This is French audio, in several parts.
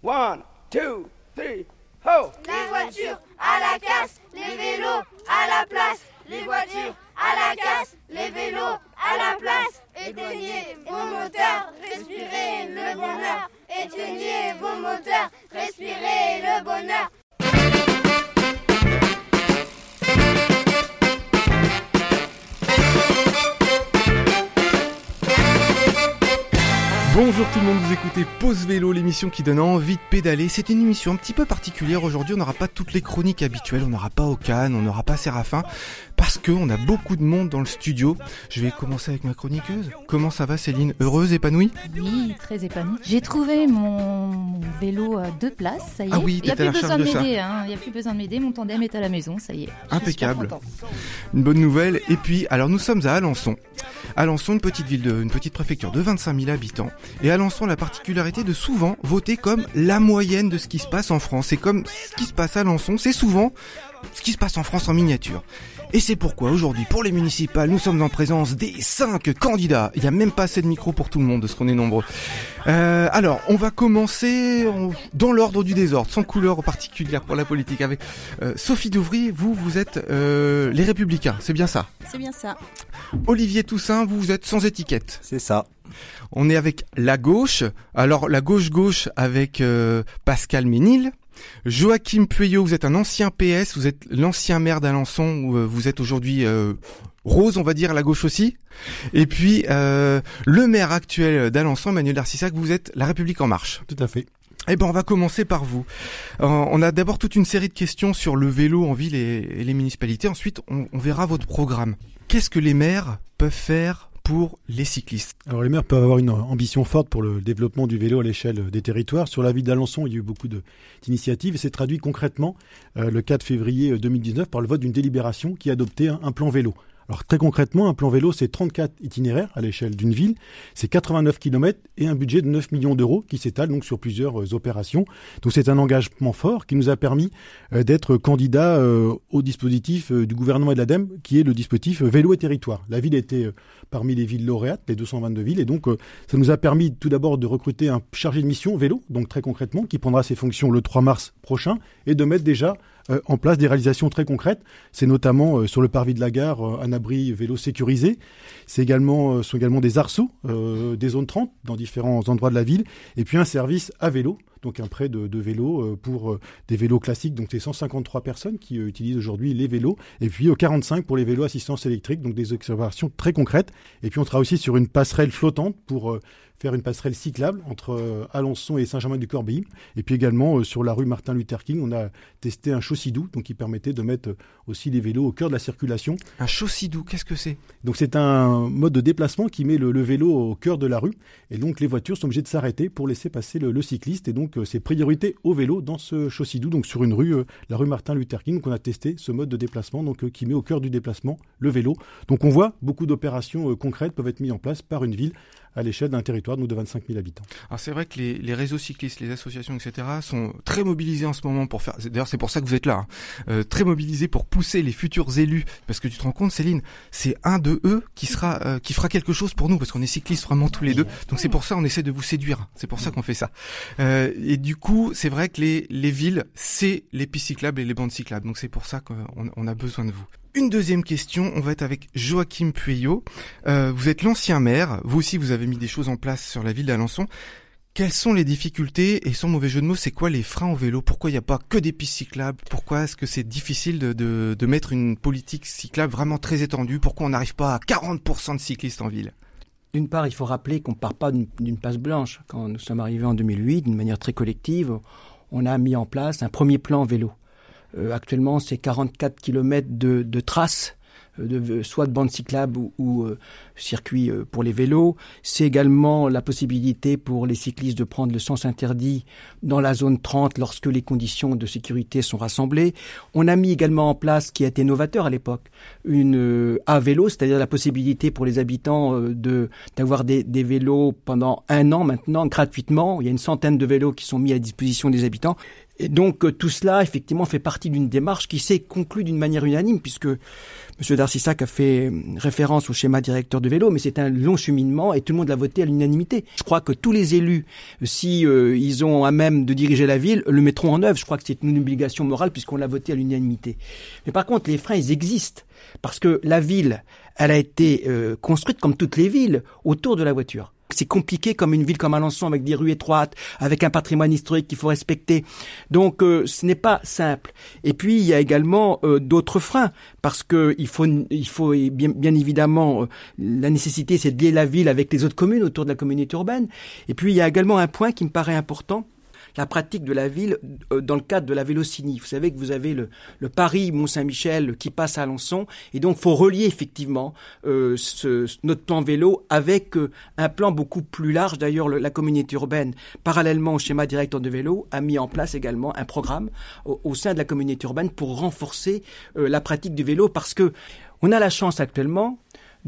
One, two, three, ho! Les voitures à la casse, les vélos à la place. Les voitures à la casse, les vélos à la place. Éteignez vos moteurs, respirez le bonheur. Éteignez vos moteurs, respirez le bonheur. Bonjour tout le monde, vous écoutez Pause Vélo, l'émission qui donne envie de pédaler. C'est une émission un petit peu particulière aujourd'hui, on n'aura pas toutes les chroniques habituelles, on n'aura pas Ocane, on n'aura pas Séraphin, parce qu'on a beaucoup de monde dans le studio. Je vais commencer avec ma chroniqueuse. Comment ça va Céline Heureuse, épanouie? Oui, très épanouie. J'ai trouvé mon vélo à deux places, ça y est. Ah oui, Il n'y a plus besoin de m'aider, hein. il n'y a plus besoin de m'aider, mon tandem est à la maison, ça y est. Je Impeccable. Une bonne nouvelle. Et puis, alors nous sommes à Alençon. Alençon, une petite ville, de, une petite préfecture de 25 000 habitants. Et Alençon a la particularité de souvent voter comme la moyenne de ce qui se passe en France. Et comme ce qui se passe à Alençon, c'est souvent ce qui se passe en France en miniature. Et c'est pourquoi aujourd'hui, pour les municipales, nous sommes en présence des 5 candidats. Il n'y a même pas assez de micros pour tout le monde, de ce qu'on est nombreux. Euh, alors, on va commencer en- dans l'ordre du désordre, sans couleur particulière pour la politique. Avec euh, Sophie Douvry, vous, vous êtes euh, les Républicains, c'est bien ça? C'est bien ça. Olivier Toussaint, vous, vous êtes sans étiquette. C'est ça. On est avec la gauche. Alors, la gauche-gauche avec euh, Pascal Ménil. Joachim Pueyo, vous êtes un ancien PS, vous êtes l'ancien maire d'Alençon, où, euh, vous êtes aujourd'hui euh, rose, on va dire, à la gauche aussi. Et puis, euh, le maire actuel d'Alençon, Manuel Darcissac, vous êtes La République En Marche. Tout à fait. Eh ben, on va commencer par vous. Euh, on a d'abord toute une série de questions sur le vélo en ville et, et les municipalités. Ensuite, on, on verra votre programme. Qu'est-ce que les maires peuvent faire pour les cyclistes Alors les maires peuvent avoir une ambition forte pour le développement du vélo à l'échelle des territoires. Sur la ville d'Alençon, il y a eu beaucoup d'initiatives et c'est traduit concrètement euh, le 4 février euh, 2019 par le vote d'une délibération qui a adopté un plan vélo. Très concrètement, un plan vélo, c'est 34 itinéraires à l'échelle d'une ville, c'est 89 km et un budget de 9 millions d'euros qui s'étale donc sur plusieurs euh, opérations. Donc c'est un engagement fort qui nous a permis euh, d'être candidat euh, au dispositif du gouvernement et de l'ADEME qui est le dispositif vélo et territoire. La ville était parmi les villes lauréates, les 222 villes, et donc ça nous a permis tout d'abord de recruter un chargé de mission vélo, donc très concrètement, qui prendra ses fonctions le 3 mars prochain, et de mettre déjà euh, en place des réalisations très concrètes. C'est notamment euh, sur le parvis de la gare euh, un abri vélo sécurisé. C'est également sont également des arceaux, des zones 30 dans différents endroits de la ville, et puis un service à vélo. Donc un prêt de, de vélos euh, pour des vélos classiques. Donc c'est 153 personnes qui utilisent aujourd'hui les vélos. Et puis euh, 45 pour les vélos assistance électrique. Donc des observations très concrètes. Et puis on travaille aussi sur une passerelle flottante pour faire une passerelle cyclable entre euh, Alençon et Saint-Germain-du-Corbéis. Et puis également euh, sur la rue Martin Luther King, on a testé un chaussidou, donc qui permettait de mettre euh, aussi les vélos au cœur de la circulation. Un chaussidou, qu'est-ce que c'est? Donc c'est un mode de déplacement qui met le, le vélo au cœur de la rue. Et donc les voitures sont obligées de s'arrêter pour laisser passer le, le cycliste. Et donc c'est priorité au vélo dans ce chaussidou, donc sur une rue, la rue Martin Luther King. Donc on a testé ce mode de déplacement donc, qui met au cœur du déplacement le vélo. Donc on voit beaucoup d'opérations concrètes peuvent être mises en place par une ville à l'échelle d'un territoire donc, de 25 000 habitants. Alors c'est vrai que les, les réseaux cyclistes, les associations, etc. sont très mobilisés en ce moment pour faire. D'ailleurs, c'est pour ça que vous êtes là. hein. Euh, très mobilisés pour pousser les futurs élus, parce que tu te rends compte, Céline, c'est un de eux qui sera, euh, qui fera quelque chose pour nous, parce qu'on est cyclistes vraiment tous les deux. Donc c'est pour ça on essaie de vous séduire. C'est pour ça qu'on fait ça. Euh, et du coup, c'est vrai que les les villes, c'est les pistes cyclables et les bandes cyclables. Donc c'est pour ça qu'on on a besoin de vous. Une deuxième question, on va être avec Joachim Pueyo. Euh, vous êtes l'ancien maire, vous aussi vous avez mis des choses en place sur la ville d'Alençon. Quelles sont les difficultés et sans mauvais jeu de mots, c'est quoi les freins au vélo? Pourquoi il n'y a pas que des pistes cyclables? Pourquoi est-ce que c'est difficile de, de, mettre une politique cyclable vraiment très étendue? Pourquoi on n'arrive pas à 40% de cyclistes en ville? D'une part, il faut rappeler qu'on ne part pas d'une passe blanche. Quand nous sommes arrivés en 2008, d'une manière très collective, on a mis en place un premier plan vélo. Euh, actuellement, c'est 44 km de, de traces, euh, de, soit de bandes cyclables ou, ou euh, circuits euh, pour les vélos. C'est également la possibilité pour les cyclistes de prendre le sens interdit dans la zone 30 lorsque les conditions de sécurité sont rassemblées. On a mis également en place, ce qui a été novateur à l'époque, une euh, à vélo, c'est-à-dire la possibilité pour les habitants euh, de d'avoir des, des vélos pendant un an maintenant gratuitement. Il y a une centaine de vélos qui sont mis à disposition des habitants. Et donc euh, tout cela, effectivement, fait partie d'une démarche qui s'est conclue d'une manière unanime, puisque M. Darcissac a fait référence au schéma directeur de vélo, mais c'est un long cheminement et tout le monde l'a voté à l'unanimité. Je crois que tous les élus, si euh, ils ont à même de diriger la ville, le mettront en œuvre. Je crois que c'est une obligation morale puisqu'on l'a voté à l'unanimité. Mais par contre, les freins, ils existent parce que la ville, elle a été euh, construite comme toutes les villes autour de la voiture. C'est compliqué comme une ville comme Alençon avec des rues étroites, avec un patrimoine historique qu'il faut respecter. Donc euh, ce n'est pas simple. Et puis il y a également euh, d'autres freins parce que il faut il faut bien, bien évidemment la nécessité c'est de lier la ville avec les autres communes autour de la communauté urbaine. Et puis il y a également un point qui me paraît important la pratique de la ville euh, dans le cadre de la vélocinie. Vous savez que vous avez le, Paris-Mont-Saint-Michel qui passe à Alençon, et donc faut relier effectivement euh, notre plan vélo avec euh, un plan beaucoup plus large. D'ailleurs, la communauté urbaine, parallèlement au schéma directeur de vélo, a mis en place également un programme au, au sein de la communauté urbaine pour renforcer la pratique du vélo, parce que on a la chance actuellement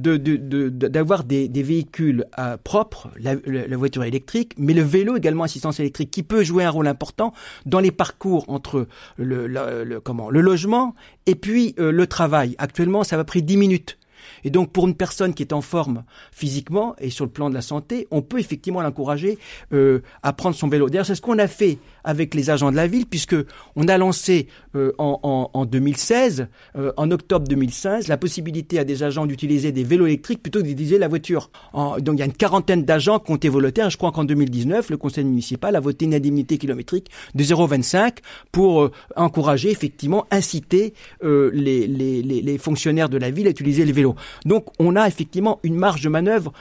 d'avoir de, de, des, des, véhicules euh, propres, la, la, voiture électrique, mais le vélo également assistance électrique qui peut jouer un rôle important dans les parcours entre le, le comment, le logement et puis euh, le travail. Actuellement, ça va pris 10 minutes. Et donc, pour une personne qui est en forme physiquement et sur le plan de la santé, on peut effectivement l'encourager euh, à prendre son vélo. D'ailleurs, c'est ce qu'on a fait avec les agents de la ville, puisque on a lancé euh, en, en, en, 2016, euh, en octobre 2016, la possibilité à des agents d'utiliser des vélos électriques plutôt que d'utiliser la voiture. Donc, il y a une quarantaine d'agents qui ont été volontaires. Je crois qu'en 2019, le conseil municipal a voté une indemnité kilométrique de 0,25 pour euh, encourager, effectivement, inciter les, fonctionnaires de la ville à utiliser les vélos. Donc on a effectivement une marge de manœuvre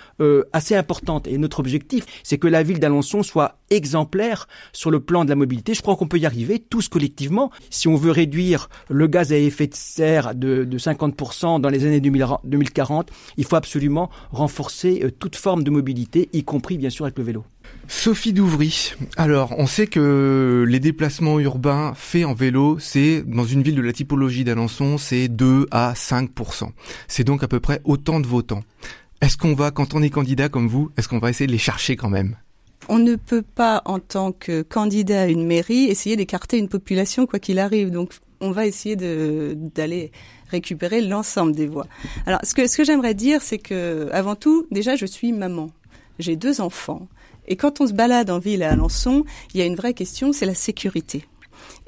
assez importante. Et notre objectif, c'est que la ville d'Alençon soit exemplaire sur le plan de la mobilité. Je crois qu'on peut y arriver tous collectivement. Si on veut réduire le gaz à effet de serre de, de 50% dans les années 2040, il faut absolument renforcer euh, toute forme de mobilité, y compris bien sûr avec le vélo. Sophie Douvry. Alors, on sait que les déplacements urbains faits en vélo, c'est dans une ville de la typologie d'Alençon, c'est 2 à 5 C'est donc à peu près autant de votants. Est-ce qu'on va, quand on est candidat comme vous, est-ce qu'on va essayer de les chercher quand même? On ne peut pas, en tant que candidat à une mairie, essayer d'écarter une population quoi qu'il arrive. Donc, on va essayer d'aller récupérer l'ensemble des voix. Alors, ce que, ce que j'aimerais dire, c'est que, avant tout, déjà, je suis maman. J'ai deux enfants. Et quand on se balade en ville à Alençon, il y a une vraie question, c'est la sécurité.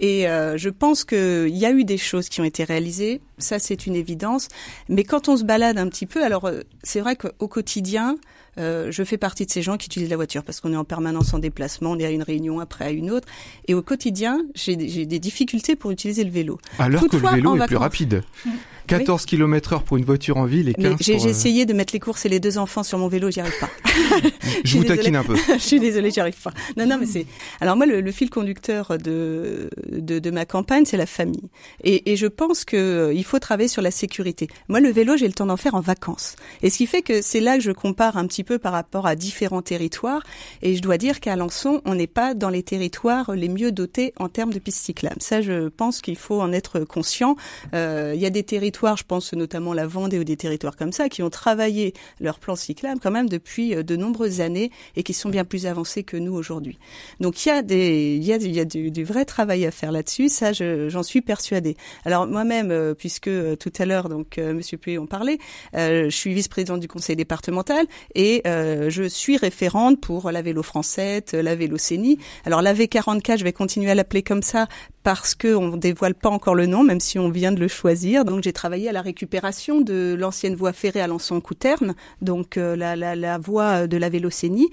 Et euh, je pense qu'il y a eu des choses qui ont été réalisées, ça c'est une évidence. Mais quand on se balade un petit peu, alors euh, c'est vrai qu'au quotidien, euh, je fais partie de ces gens qui utilisent la voiture parce qu'on est en permanence en déplacement, on est à une réunion après à une autre. Et au quotidien, j'ai des difficultés pour utiliser le vélo. Alors que le vélo est plus rapide. 14 oui. km heure pour une voiture en ville et 15 J'ai euh... essayé de mettre les courses et les deux enfants sur mon vélo, j'y arrive pas. je vous taquine un peu. je suis désolée, j'y arrive pas. Non, non, mais c'est. Alors moi, le, le, fil conducteur de, de, de ma campagne, c'est la famille. Et, et, je pense que euh, il faut travailler sur la sécurité. Moi, le vélo, j'ai le temps d'en faire en vacances. Et ce qui fait que c'est là que je compare un petit peu par rapport à différents territoires. Et je dois dire qu'à Alençon, on n'est pas dans les territoires les mieux dotés en termes de pistes cyclables. Ça, je pense qu'il faut en être conscient. Euh, il y a des territoires, je pense notamment la Vendée ou des territoires comme ça, qui ont travaillé leur plan cyclable quand même depuis de nombreuses années et qui sont bien plus avancés que nous aujourd'hui. Donc il y a des, du, vrai travail à faire là-dessus. Ça, j'en suis persuadée. Alors moi-même, euh, puisque euh, tout à l'heure, donc euh, Monsieur Puy en parlait, euh, je suis vice-présidente du conseil départemental et euh, je suis référente pour la vélo française, la vélo CENI. Alors la V44, je vais continuer à l'appeler comme ça parce que on dévoile pas encore le nom, même si on vient de le choisir. Donc j'ai travaillé à la récupération de l'ancienne voie ferrée à Lançon-Couterne, donc euh, la, la, la, voie de la Vélocénie.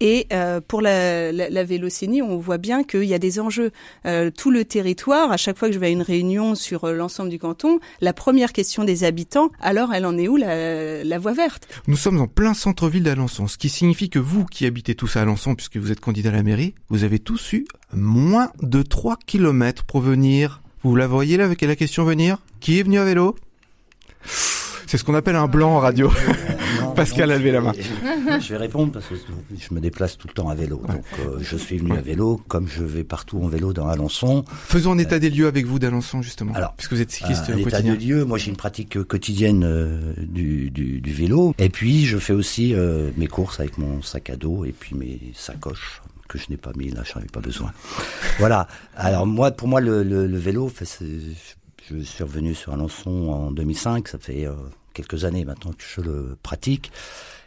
Et euh, pour la, la, la, Vélocénie, on voit bien qu'il y a des enjeux. Euh, tout le territoire, à chaque fois que je vais à une réunion sur l'ensemble du canton, la première question des habitants, alors elle en est où la, la voie verte? Nous sommes en plein centre-ville d'Alençon, ce qui signifie que vous qui habitez tous à Alençon, puisque vous êtes candidat à la mairie, vous avez tous eu moins de 3 km pour venir. Vous la voyez là avec la question venir? Qui est venu à vélo? C'est ce qu'on appelle un blanc en radio. Non, Pascal non, a levé la main. Je, vais répondre parce que je me déplace tout le temps à vélo. Ouais. Donc euh, je suis venu à vélo comme je vais partout en vélo dans Alençon. Faisons un état euh, des lieux avec vous d'Alençon justement. Alors, puisque vous êtes cycliste un état des lieux. Moi j'ai une pratique quotidienne euh, du, du, du, vélo. Et puis je fais aussi mes courses avec mon sac à dos et puis mes sacoches que je n'ai pas mis là, j'en avais pas besoin. voilà. Alors moi, pour moi, le, vélo, je suis revenu sur Alençon en 2005. Ça fait euh, quelques années maintenant que je le pratique.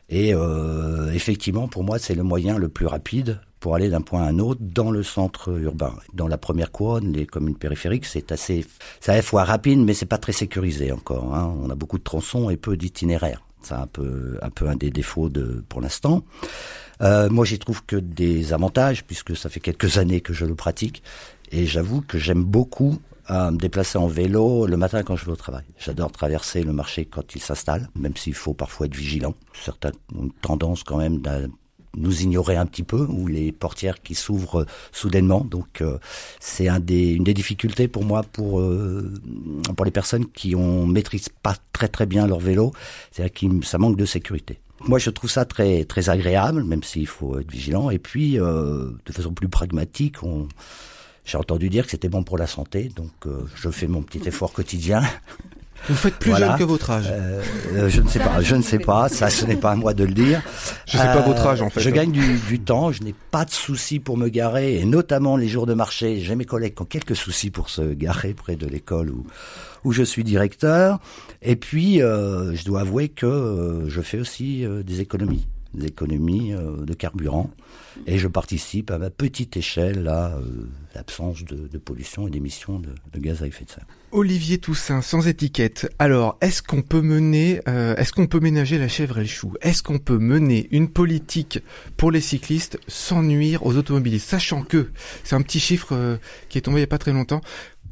Et euh, effectivement, pour moi, c'est le moyen le plus rapide pour aller d'un point à un autre dans le centre urbain. Dans la première couronne, les communes périphériques, c'est assez, c'est à la fois rapide, mais c'est pas très sécurisé encore. Hein. On a beaucoup de tronçons et peu d'itinéraires. C'est un peu, un peu un des défauts de, pour l'instant. Euh, moi, j'y trouve que des avantages puisque ça fait quelques années que je le pratique et j'avoue que j'aime beaucoup à me déplacer en vélo le matin quand je vais au travail. J'adore traverser le marché quand il s'installe, même s'il faut parfois être vigilant. Certains ont tendance quand même à nous ignorer un petit peu, ou les portières qui s'ouvrent soudainement. Donc euh, c'est un des, une des difficultés pour moi pour euh, pour les personnes qui ont maîtrisent pas très très bien leur vélo, c'est-à-dire que ça manque de sécurité. Moi, je trouve ça très très agréable, même s'il faut être vigilant. Et puis, euh, de façon plus pragmatique, on j'ai entendu dire que c'était bon pour la santé, donc euh, je fais mon petit effort quotidien. Vous faites plus jeune que votre âge. Euh, euh, je ne sais pas, je ne sais pas. Ça, ce n'est pas à moi de le dire. Je ne sais pas votre âge en fait. Je gagne du, du temps. Je n'ai pas de soucis pour me garer, et notamment les jours de marché. J'ai mes collègues qui ont quelques soucis pour se garer près de l'école où où je suis directeur. Et puis, je dois avouer que je fais aussi des économies des économies de carburant et je participe à ma petite échelle à euh, l'absence de, de, pollution et d'émissions de, de, gaz à effet de serre. Olivier Toussaint, sans étiquette. Alors, est-ce qu'on peut mener, euh, est-ce qu'on peut ménager la chèvre et le chou? Est-ce qu'on peut mener une politique pour les cyclistes sans nuire aux automobilistes, sachant que c'est un petit chiffre euh, qui est tombé il n'y a pas très longtemps.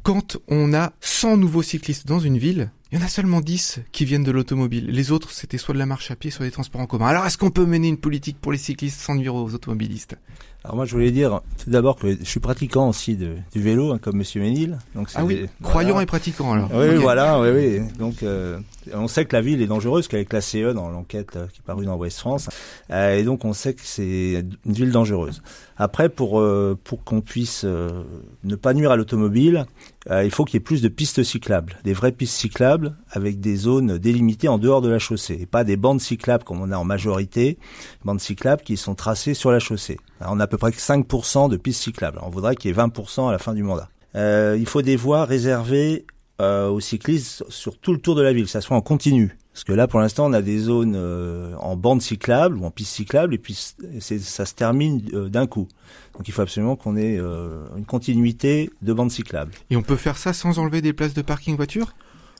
Quand on a 100 nouveaux cyclistes dans une ville, il y en a seulement 10 qui viennent de l'automobile. Les autres, c'était soit de la marche à pied, soit des transports en commun. Alors, est-ce qu'on peut mener une politique pour les cyclistes sans nuire aux automobilistes? Alors moi, je voulais dire tout d'abord que je suis pratiquant aussi de, du vélo, hein, comme Monsieur Ménil. Donc ah oui, croyant et pratiquant alors. Oui, okay. voilà, oui, oui. Donc, euh, on sait que la ville est dangereuse, qu'elle est classée E dans l'enquête euh, qui est parue dans Ouest France, euh, et donc on sait que c'est une ville dangereuse. Après, pour euh, pour qu'on puisse ne pas nuire à l'automobile, il faut qu'il y ait plus de pistes cyclables, des vraies pistes cyclables avec des zones délimitées en dehors de la chaussée, et pas des bandes cyclables comme on a en majorité, bandes cyclables qui sont tracées sur la chaussée. Alors, on a à peu près 5% de pistes cyclables. On voudrait qu'il y ait 20% à la fin du mandat. il faut des voies réservées aux cyclistes sur tout le tour de la ville, que ça soit en continu. Parce que là, pour l'instant, on a des zones euh, en bande cyclable ou en piste cyclable, et puis ça se termine euh, d'un coup. Donc il faut absolument qu'on ait euh, une continuité de bande cyclable. Et on peut faire ça sans enlever des places de parking voiture?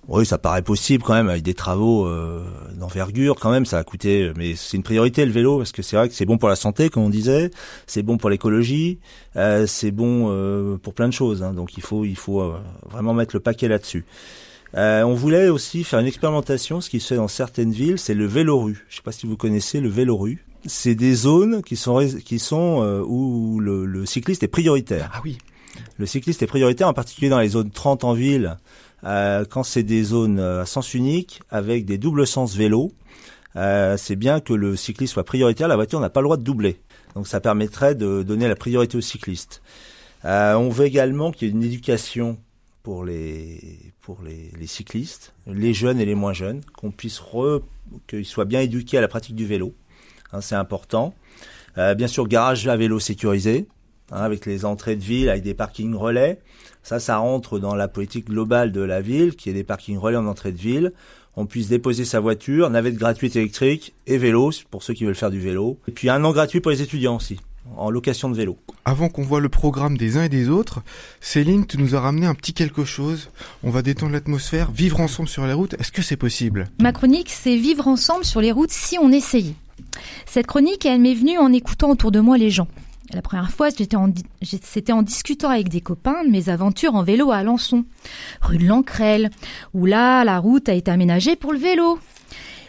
Oui, ça paraît possible quand même avec des travaux d'envergure. Quand même, ça a coûté, mais c'est une priorité le vélo parce que c'est vrai que c'est bon pour la santé, comme on disait, c'est bon pour l'écologie, c'est bon pour plein de choses. Hein. donc il faut, il faut vraiment mettre le paquet là-dessus. Euh, on voulait aussi faire une expérimentation, ce qui se fait dans certaines villes, c'est le vélo-rue. Je ne sais pas si vous connaissez le vélo-rue. C'est des zones qui sont qui sont euh, où le, le, cycliste est prioritaire. Ah oui. Le cycliste est prioritaire, en particulier dans les zones 30 en ville, euh, quand c'est des zones à sens unique avec des doubles sens vélo. c'est bien que le cycliste soit prioritaire. La voiture n'a pas le droit de doubler. Donc ça permettrait de donner la priorité aux cyclistes. on veut également qu'il y ait une éducation pour les pour les, cyclistes, les jeunes et les moins jeunes, qu'on puisse qu'ils soient bien éduqués à la pratique du vélo. Hein, c'est important. Euh, bien sûr, garage à vélo sécurisé, hein, avec les entrées de ville, avec des parkings relais. Ça, ça rentre dans la politique globale de la ville, qui est des parkings relais en entrée de ville. On puisse déposer sa voiture, navette gratuite électrique et vélo pour ceux qui veulent faire du vélo. Et puis un an gratuit pour les étudiants aussi en location de vélo. Avant qu'on voit le programme des uns et des autres, Céline, tu nous as ramené un petit quelque chose. On va détendre l'atmosphère, vivre ensemble sur les routes. Est-ce que c'est possible? Ma chronique, c'est vivre ensemble sur les routes si on essayait. Cette chronique, elle m'est venue en écoutant autour de moi les gens. La première fois, c'était en, c'était en discutant avec des copains de mes aventures en vélo à Alençon, rue de l'Ancrelle, où là, la route a été aménagée pour le vélo.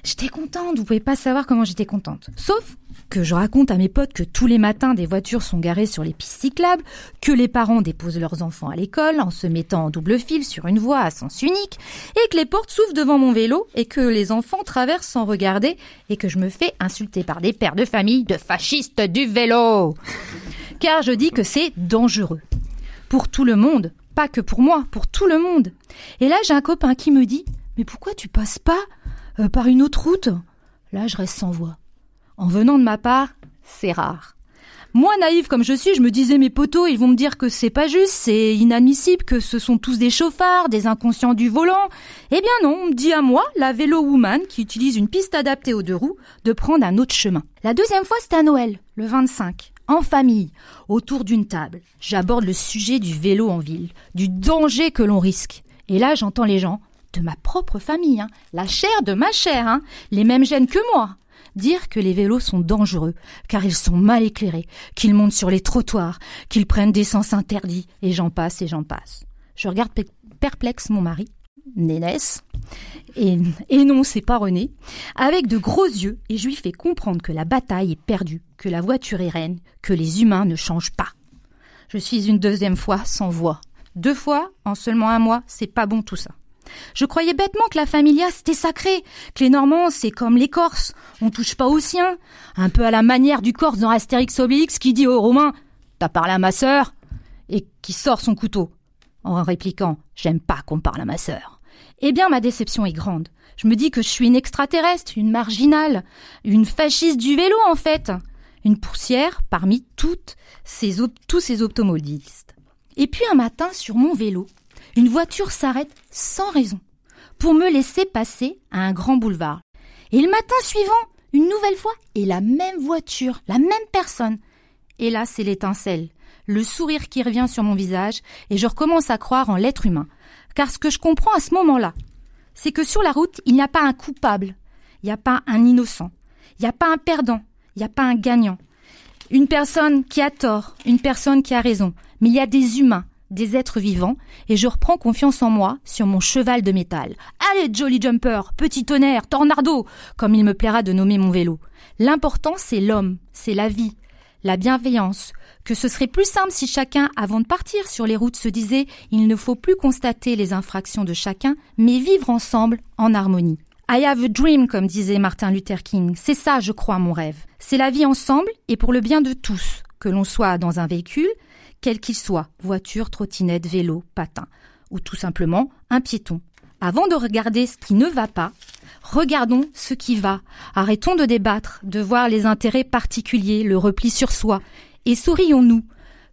J'étais contente, vous pouvez pas savoir comment j'étais contente. Sauf que je raconte à mes potes que tous les matins des voitures sont garées sur les pistes cyclables, que les parents déposent leurs enfants à l'école en se mettant en double fil sur une voie à sens unique, et que les portes s'ouvrent devant mon vélo et que les enfants traversent sans regarder et que je me fais insulter par des pères de famille de fascistes du vélo. Car je dis que c'est dangereux. Pour tout le monde, pas que pour moi, pour tout le monde. Et là, j'ai un copain qui me dit, mais pourquoi tu passes pas euh, par une autre route? Là, je reste sans voix. En venant de ma part, c'est rare. Moi, naïve comme je suis, je me disais mes potos, ils vont me dire que c'est pas juste, c'est inadmissible, que ce sont tous des chauffards, des inconscients du volant. Eh bien non, on me dit à moi, la vélo woman qui utilise une piste adaptée aux deux roues, de prendre un autre chemin. La deuxième fois, c'était à Noël, le 25 en famille, autour d'une table. J'aborde le sujet du vélo en ville, du danger que l'on risque. Et là, j'entends les gens de ma propre famille, hein, la chair de ma chair, hein, les mêmes gènes que moi, dire que les vélos sont dangereux, car ils sont mal éclairés, qu'ils montent sur les trottoirs, qu'ils prennent des sens interdits, et j'en passe et j'en passe. Je regarde perplexe mon mari, Nénès, et, et non, c'est pas René, avec de gros yeux, et je lui fais comprendre que la bataille est perdue, que la voiture est reine, que les humains ne changent pas. Je suis une deuxième fois sans voix. Deux fois en seulement un mois, c'est pas bon tout ça. Je croyais bêtement que la familia c'était sacré, que les Normands c'est comme les Corses, on touche pas aux siens, un peu à la manière du Corse dans Astérix Obélix qui dit aux Romains T'as parlé à ma sœur et qui sort son couteau en répliquant J'aime pas qu'on parle à ma sœur. Eh bien ma déception est grande. Je me dis que je suis une extraterrestre, une marginale, une fasciste du vélo en fait, une poussière parmi toutes ces tous ces automobilistes. Et puis un matin sur mon vélo, une voiture s'arrête sans raison pour me laisser passer à un grand boulevard. Et le matin suivant, une nouvelle fois, et la même voiture, la même personne. Et là, c'est l'étincelle, le sourire qui revient sur mon visage, et je recommence à croire en l'être humain. Car ce que je comprends à ce moment-là, c'est que sur la route, il n'y a pas un coupable, il n'y a pas un innocent, il n'y a pas un perdant, il n'y a pas un gagnant. Une personne qui a tort, une personne qui a raison, mais il y a des humains, des êtres vivants, et je reprends confiance en moi sur mon cheval de métal. Allez, Jolly Jumper, petit tonnerre, tornado, comme il me plaira de nommer mon vélo. L'important, c'est l'homme, c'est la vie, la bienveillance, que ce serait plus simple si chacun, avant de partir sur les routes, se disait il ne faut plus constater les infractions de chacun, mais vivre ensemble en harmonie. I have a dream, comme disait Martin Luther King. C'est ça, je crois, mon rêve. C'est la vie ensemble et pour le bien de tous. Que l'on soit dans un véhicule, quel qu'il soit, voiture, trottinette, vélo, patin, ou tout simplement un piéton. Avant de regarder ce qui ne va pas, regardons ce qui va. Arrêtons de débattre, de voir les intérêts particuliers, le repli sur soi, et sourions-nous.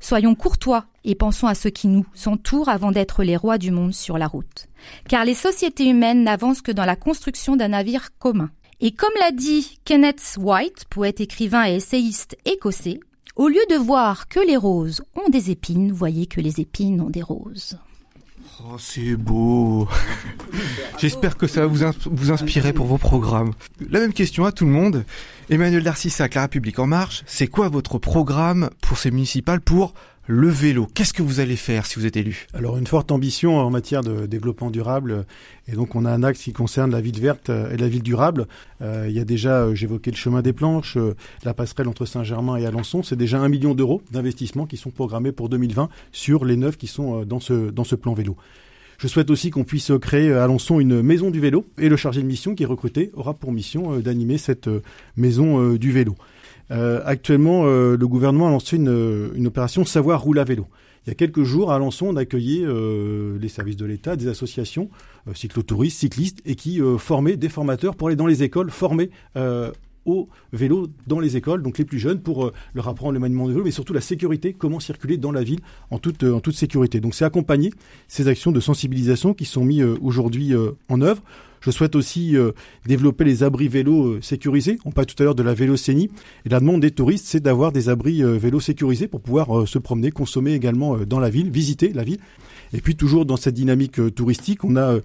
Soyons courtois et pensons à ce qui nous entoure avant d'être les rois du monde sur la route. Car les sociétés humaines n'avancent que dans la construction d'un navire commun. Et comme l'a dit Kenneth White, poète écrivain et essayiste écossais, au lieu de voir que les roses ont des épines, voyez que les épines ont des roses. Oh, c'est beau. J'espère que ça va vous, inspirer pour vos programmes. La même question à tout le monde. Emmanuel Darcissac, La République en marche, c'est quoi votre programme pour ces municipales pour le vélo. Qu'est-ce que vous allez faire si vous êtes élu? Alors une forte ambition en matière de développement durable. Et donc on a un axe qui concerne la ville verte et la ville durable. Euh, il y a déjà, euh, j'évoquais le chemin des planches, euh, la passerelle entre Saint-Germain et Alençon. C'est déjà un million d'euros d'investissement qui sont programmés pour 2020 sur les neuf qui sont dans ce, dans ce plan vélo. Je souhaite aussi qu'on puisse créer à Alençon une maison du vélo et le chargé de mission qui est recruté aura pour mission d'animer cette maison du vélo. Euh, actuellement, euh, le gouvernement a lancé une, une, opération Savoir rouler à vélo. Il y a quelques jours, à Alençon, on a accueilli euh, les services de l'État, des associations, cyclotouristes, cyclistes, et qui formaient des formateurs pour aller dans les écoles former au vélo dans les écoles, donc les plus jeunes, pour leur apprendre le maniement du vélo, mais surtout la sécurité, comment circuler dans la ville en toute, en toute sécurité. Donc c'est accompagner ces actions de sensibilisation qui sont mises aujourd'hui en œuvre. Je souhaite aussi euh, développer les abris vélos euh, sécurisés. On parlait tout à l'heure de la vélocénie. Et la demande des touristes, c'est d'avoir des abris euh, vélos sécurisés pour pouvoir se promener, consommer également dans la ville, visiter la ville. Et puis toujours dans cette dynamique touristique, on a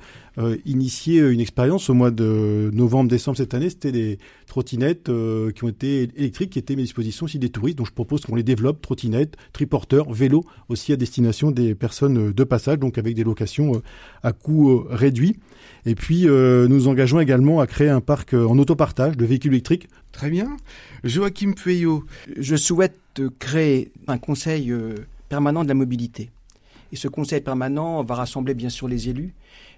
initié une expérience au mois de novembre-décembre cette année. C'était des trottinettes qui ont été électriques, qui étaient à mes dispositions aussi des touristes. Donc je propose qu'on les développe, trottinettes, triporteurs, vélos, aussi à destination des personnes de passage, donc avec des locations à coût réduit. Et puis, euh, nous engageons également à créer un parc euh, en autopartage de véhicules électriques. Très bien. Joachim Pueyo. Je souhaite créer un conseil euh, permanent de la mobilité. Et ce conseil permanent va rassembler bien sûr les élus,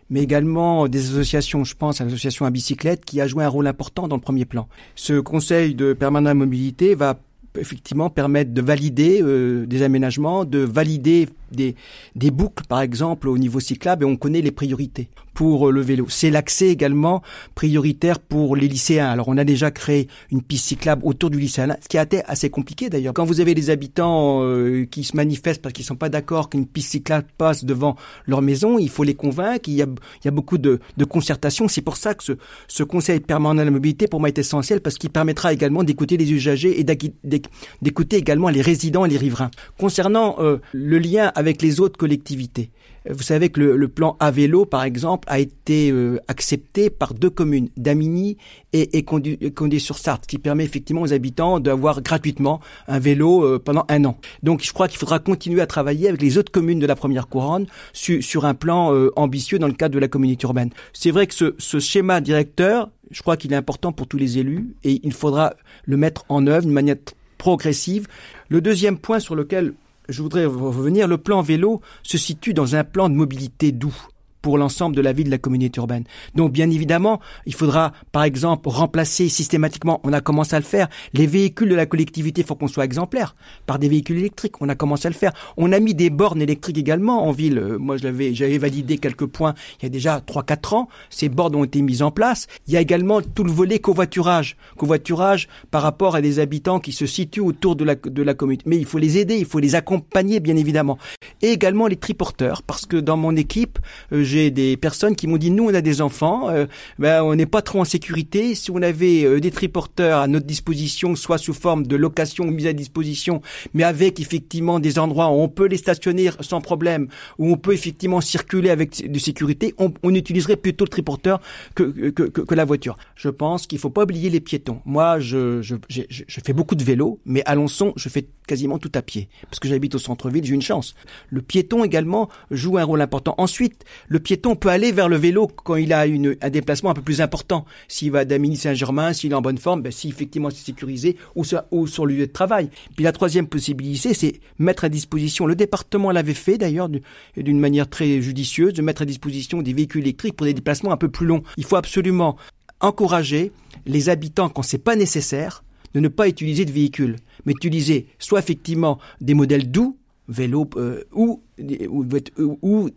mais également des associations. Je pense à l'association à bicyclette qui a joué un rôle important dans le premier plan. Ce conseil de permanent mobilité va effectivement permettre de valider des aménagements, de valider des, des boucles, par exemple, au niveau cyclable, et on connaît les priorités pour euh, le vélo. C'est l'accès également prioritaire pour les lycéens. Alors on a déjà créé une piste cyclable autour du lycée, ce qui a été assez compliqué d'ailleurs. Quand vous avez des habitants euh, qui se manifestent parce qu'ils sont pas d'accord qu'une piste cyclable passe devant leur maison, il faut les convaincre. Il y a, il y a beaucoup de, de concertation. C'est pour ça que ce, ce Conseil permanent de la mobilité pour moi est essentiel parce qu'il permettra également d'écouter les usagers et d'écouter également les résidents et les riverains. Concernant euh, le lien avec les autres collectivités, vous savez que le, plan à vélo, par exemple, a été euh, accepté par deux communes, Damigny et, Condé-sur-Sarthe, qui permet effectivement aux habitants d'avoir gratuitement un vélo euh, pendant un an. Donc je crois qu'il faudra continuer à travailler avec les autres communes de la première couronne sur un plan euh, ambitieux dans le cadre de la communauté urbaine. C'est vrai que ce schéma directeur, je crois qu'il est important pour tous les élus et il faudra le mettre en œuvre d'une manière progressive. Le deuxième point sur lequel je voudrais revenir, le plan vélo se situe dans un plan de mobilité doux pour l'ensemble de la vie de la communauté urbaine. Donc bien évidemment, il faudra par exemple remplacer systématiquement, on a commencé à le faire, les véhicules de la collectivité, il faut qu'on soit exemplaire, par des véhicules électriques, on a commencé à le faire. On a mis des bornes électriques également en ville. Euh, moi, je l'avais, j'avais validé quelques points il y a déjà 3-4 ans. Ces bornes ont été mises en place. Il y a également tout le volet covoiturage. Covoiturage par rapport à des habitants qui se situent autour de la, de la commune. Mais il faut les aider, il faut les accompagner, bien évidemment. Et également les triporteurs, parce que dans mon équipe, euh, j'ai des personnes qui m'ont dit nous on a des enfants, euh, ben on n'est pas trop en sécurité. Si on avait euh, des triporteurs à notre disposition, soit sous forme de location ou mise à disposition, mais avec effectivement des endroits où on peut les stationner sans problème, où on peut effectivement circuler avec de sécurité, on, utiliserait plutôt le triporteur que, la voiture. Je pense qu'il faut pas oublier les piétons. Moi, je, fais beaucoup de vélo, mais à je fais quasiment tout à pied parce que j'habite au centre-ville. J'ai une chance. Le piéton également joue un rôle important. Ensuite, le piéton peut aller vers le vélo quand il a un déplacement un peu plus important. S'il va d'Amini Saint-Germain, s'il est en bonne forme, ben, si effectivement c'est sécurisé ou sur, ou sur le lieu de travail. Puis la troisième possibilité, c'est mettre à disposition, le département l'avait fait d'ailleurs d'une manière très judicieuse, de mettre à disposition des véhicules électriques pour des déplacements un peu plus longs. Il faut absolument encourager les habitants quand c'est pas nécessaire de ne pas utiliser de véhicules, mais utiliser soit effectivement des modèles doux, vélo euh, ou,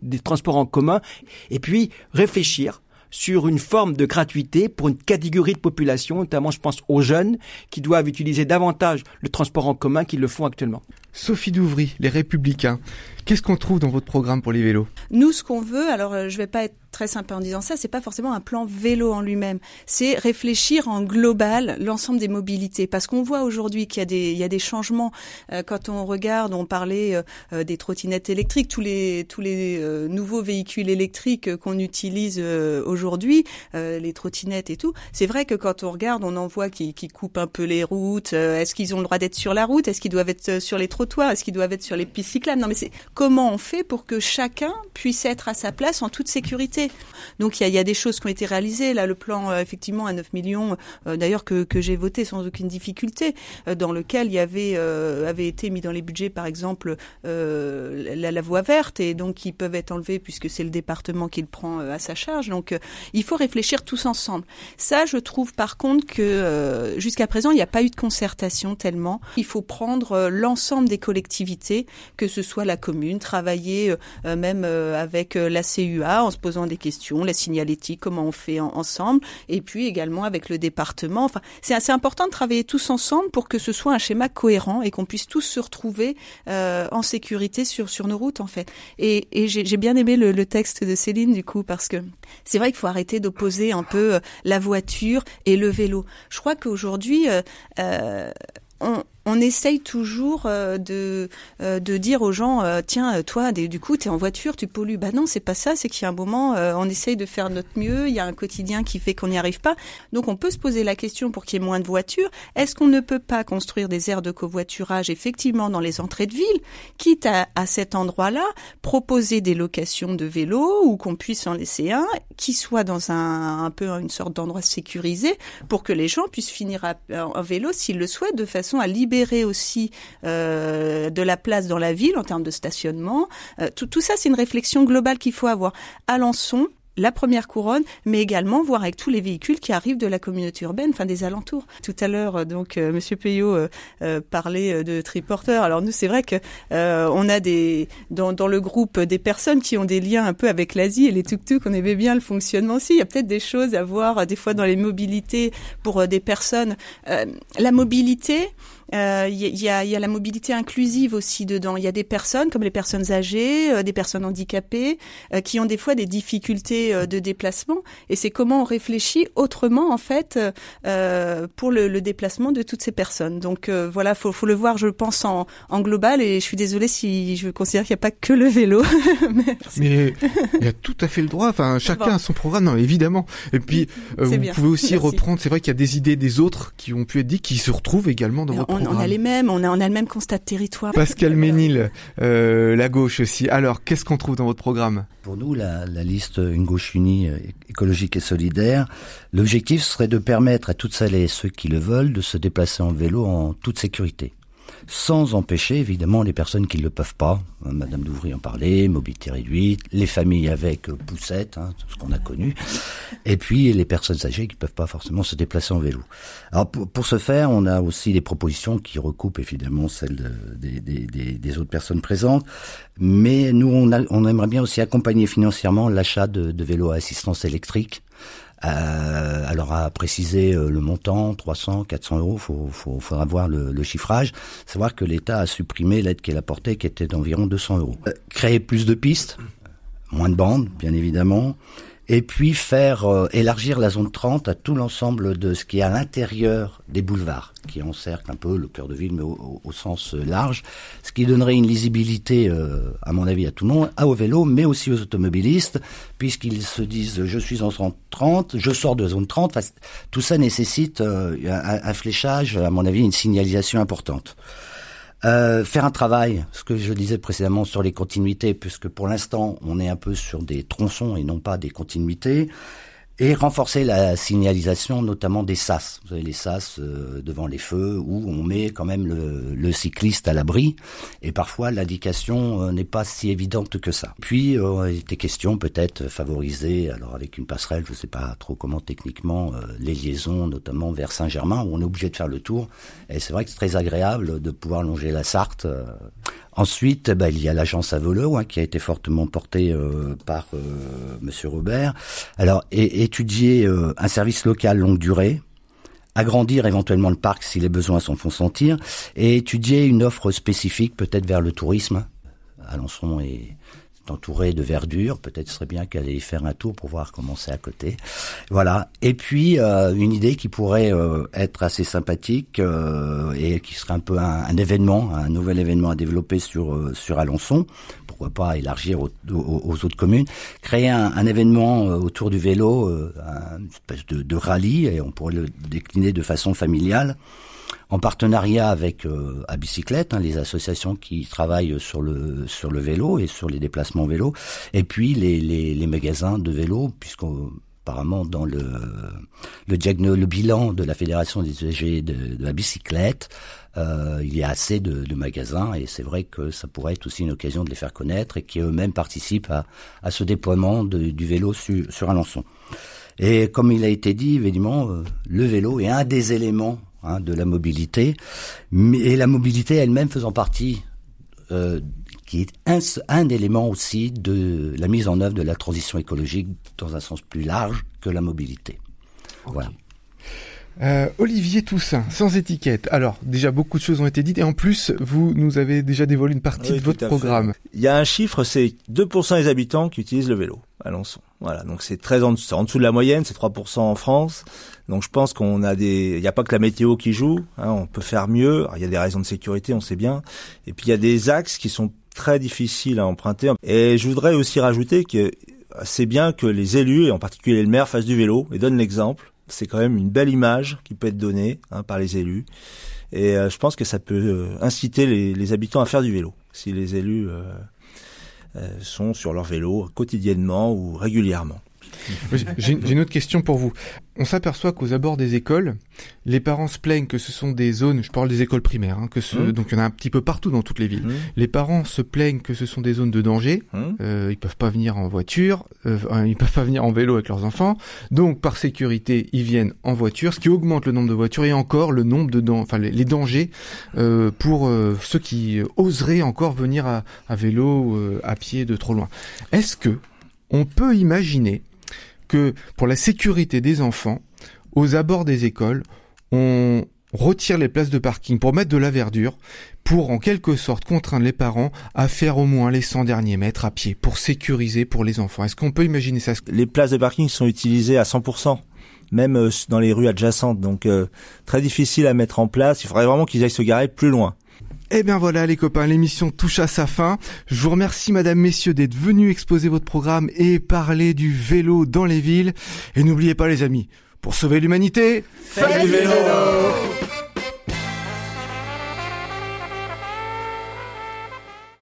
des transports en commun, et puis réfléchir sur une forme de gratuité pour une catégorie de population, notamment je pense aux jeunes, qui doivent utiliser davantage le transport en commun qu'ils le font actuellement. Sophie Douvry, les Républicains, qu'est-ce qu'on trouve dans votre programme pour les vélos? Nous, ce qu'on veut, alors euh, je vais pas être très sympa en disant ça, c'est pas forcément un plan vélo en lui-même. C'est réfléchir en global l'ensemble des mobilités. Parce qu'on voit aujourd'hui qu'il y a des, il y a des changements. Euh, quand on regarde, on parlait euh, des trottinettes électriques, tous les, tous les nouveaux véhicules électriques qu'on utilise aujourd'hui, les trottinettes et tout. C'est vrai que quand on regarde, on en voit qui, qui coupent un peu les routes. Est-ce qu'ils ont le droit d'être sur la route? Est-ce qu'ils doivent être sur les trottoirs? Est-ce qu'ils doivent être sur les pistes cyclables? Non, mais c'est comment on fait pour que chacun puisse être à sa place en toute sécurité donc il y a, des choses qui ont été réalisées. Là, le plan euh, effectivement à 9 millions, euh, d'ailleurs que, j'ai voté sans aucune difficulté, euh, dans lequel il y avait avait été mis dans les budgets, par exemple, la, la, voie verte, et donc qui peuvent être enlevés puisque c'est le département qui le prend à sa charge. Donc il faut réfléchir tous ensemble. Ça, je trouve par contre que jusqu'à présent, il n'y a pas eu de concertation tellement. Il faut prendre l'ensemble des collectivités, que ce soit la commune, travailler même avec la CUA en se posant des questions, la signalétique, comment on fait ensemble, et puis également avec le département. Enfin, c'est assez important de travailler tous ensemble pour que ce soit un schéma cohérent et qu'on puisse tous se retrouver euh, en sécurité sur sur nos routes en fait. Et, et j'ai bien aimé le, texte de Céline du coup parce que c'est vrai qu'il faut arrêter d'opposer un peu euh, la voiture et le vélo. Je crois qu'aujourd'hui euh, euh on, on essaye toujours euh, de euh, de dire aux gens euh, tiens toi du coup tu es en voiture tu pollues. Bah non c'est pas ça c'est qu'il y a un moment on essaye de faire notre mieux il y a un quotidien qui fait qu'on n'y arrive pas. Donc on peut se poser la question pour qu'il y ait moins de voitures. Est-ce qu'on ne peut pas construire des aires de covoiturage effectivement dans les entrées de ville quitte à, à cet endroit-là proposer des locations de vélos ou qu'on puisse en laisser un qui soit dans un un peu une sorte d'endroit sécurisé pour que les gens puissent finir à, en vélo s'ils le souhaitent de façon à libérer aussi euh, de la place dans la ville en termes de stationnement. Euh, tout, ça, c'est une réflexion globale qu'il faut avoir. Alençon, la première couronne, mais également voir avec tous les véhicules qui arrivent de la communauté urbaine, enfin des alentours. Tout à l'heure, euh, donc euh, Monsieur Payot parlait de triporteurs. Alors nous, c'est vrai que on a des dans, dans le groupe des personnes qui ont des liens un peu avec l'Asie et les tuk-tuk. On aimait bien le fonctionnement aussi. Il y a peut-être des choses à voir des fois dans les mobilités pour des personnes. la mobilité, il euh, y, a, y, a, la mobilité inclusive aussi dedans. Il y a des personnes comme les personnes âgées, euh, des personnes handicapées, euh, qui ont des fois des difficultés de déplacement. Et c'est comment on réfléchit autrement en fait pour le, le, déplacement de toutes ces personnes. Donc voilà, faut, faut le voir, je pense en, en global. Et je suis désolée si je considère qu'il n'y a pas que le vélo. Mais il y a tout à fait le droit. Enfin, chacun a son programme, non, évidemment. Et puis vous pouvez aussi reprendre. C'est vrai qu'il y a des idées des autres qui ont pu être dites, qui se retrouvent également dans votre on a les mêmes, on a, on a le même constat de territoire. Pascal Ménil, euh, la gauche aussi. Alors, qu'est-ce qu'on trouve dans votre programme? Pour nous, la, la, liste Une gauche unie, euh, écologique et solidaire, l'objectif serait de permettre à toutes celles et ceux qui le veulent de se déplacer en vélo en toute sécurité sans empêcher évidemment les personnes qui ne le peuvent pas. Hein, Madame Douvry en parlait, mobilité réduite, les familles avec euh, poussette, hein, ce qu'on a connu, et puis les personnes âgées qui ne peuvent pas forcément se déplacer en vélo. Alors pour, ce faire, on a aussi des propositions qui recoupent évidemment celles des, des, des, autres personnes présentes, mais nous on, a, on aimerait bien aussi accompagner financièrement l'achat de, de vélos à assistance électrique euh, alors à préciser euh, le montant, 300, 400 euros, faut, faut, faudra voir le, le chiffrage. Savoir que l'État a supprimé l'aide qu'elle apportait, qui était d'environ 200 euros. Euh, créer plus de pistes, moins de bandes, bien évidemment et puis faire euh, élargir la zone 30 à tout l'ensemble de ce qui est à l'intérieur des boulevards, qui encerclent un peu le cœur de ville, mais au, sens euh, large, ce qui donnerait une lisibilité, euh, à mon avis, à tout le monde, à au vélo, mais aussi aux automobilistes, puisqu'ils se disent je suis en zone 30, je sors de zone 30, tout ça nécessite un, un fléchage, à mon avis, une signalisation importante. Euh, faire un travail, ce que je disais précédemment sur les continuités, puisque pour l'instant on est un peu sur des tronçons et non pas des continuités et renforcer la signalisation, notamment des sas. Vous avez les sas euh, devant les feux où on met quand même le, le cycliste à l'abri et parfois l'indication euh, n'est pas si évidente que ça. Puis euh, il était question peut-être favoriser, alors avec une passerelle, je ne sais pas trop comment techniquement, euh, les liaisons, notamment vers Saint-Germain où on est obligé de faire le tour. Et c'est vrai que c'est très agréable de pouvoir longer la Sarthe Ensuite, bah, il y a l'agence à hein, qui a été fortement portée euh, par euh, Monsieur Robert. Alors, étudier euh, un service local longue durée, agrandir éventuellement le parc si les besoins s'en font sentir, et étudier une offre spécifique peut-être vers le tourisme. Alençon et entouré de verdure. Peut-être serait bien qu'elle aille faire un tour pour voir comment c'est à côté. Voilà. Et puis euh, une idée qui pourrait euh, être assez sympathique euh, et qui serait un peu un, événement, un nouvel événement à développer sur sur Alençon. Pourquoi pas élargir aux, autres communes, créer un, événement autour du vélo, une espèce de, de rallye et on pourrait le décliner de façon familiale en partenariat avec euh, à bicyclette, hein, les associations qui travaillent sur le sur le vélo et sur les déplacements vélo, et puis les, les, les magasins de vélo, puisqu'apparemment dans le le, le bilan de la fédération des usagers de, de la bicyclette, euh, il y a assez de, de magasins et c'est vrai que ça pourrait être aussi une occasion de les faire connaître et qui eux-mêmes participent à, à ce déploiement du vélo sur, sur Alençon. Et comme il a été dit, évidemment, euh, le vélo est un des éléments hein, de la mobilité, mais, et la mobilité elle-même faisant partie euh, qui est un, un élément aussi de la mise en œuvre de la transition écologique dans un sens plus large que la mobilité. Voilà. Euh, Olivier Toussaint, sans étiquette. Alors, déjà, beaucoup de choses ont été dites et en plus, vous nous avez déjà dévoilé une partie de votre programme. Il y a un chiffre, c'est 2% des habitants qui utilisent le vélo à Lançon. Voilà, donc c'est très en, dessous de la moyenne, c'est 3% en France. Donc je pense qu'on a des, il n'y a pas que la météo qui joue, hein, on peut faire mieux. il y a des raisons de sécurité, on sait bien. Et puis il y a des axes qui sont très difficiles à emprunter. Et je voudrais aussi rajouter que c'est bien que les élus, et en particulier le maire, fassent du vélo et donnent l'exemple c'est quand même une belle image qui peut être donnée hein, par les élus. Et euh, je pense que ça peut euh, inciter les, habitants à faire du vélo, si les élus euh, sont sur leur vélo quotidiennement ou régulièrement. J'ai une autre question pour vous. On s'aperçoit qu'aux abords des écoles, les parents se plaignent que ce sont des zones, je parle des écoles primaires, hein, que ce, Mmh. donc il y en a un petit peu partout dans toutes les villes. Mmh. Les parents se plaignent que ce sont des zones de danger. Mmh. Euh, ils peuvent pas venir en voiture, euh, ils peuvent pas venir en vélo avec leurs enfants. Donc par sécurité, ils viennent en voiture, ce qui augmente le nombre de voitures et encore le nombre de enfin les, les dangers euh, pour euh, ceux qui oseraient encore venir à, à vélo, euh, à pied de trop loin. Est-ce que on peut imaginer que pour la sécurité des enfants, aux abords des écoles, on retire les places de parking pour mettre de la verdure, pour en quelque sorte contraindre les parents à faire au moins les 100 derniers mètres à pied, pour sécuriser pour les enfants. Est-ce qu'on peut imaginer ça? Les places de parking sont utilisées à 100%, même euh, dans les rues adjacentes, donc euh, très difficile à mettre en place. Il faudrait vraiment qu'ils aillent se garer plus loin. Eh bien voilà les copains, l'émission touche à sa fin. Je vous remercie madame, messieurs d'être venus exposer votre programme et parler du vélo dans les villes. Et n'oubliez pas les amis, pour sauver l'humanité, Faites du vélo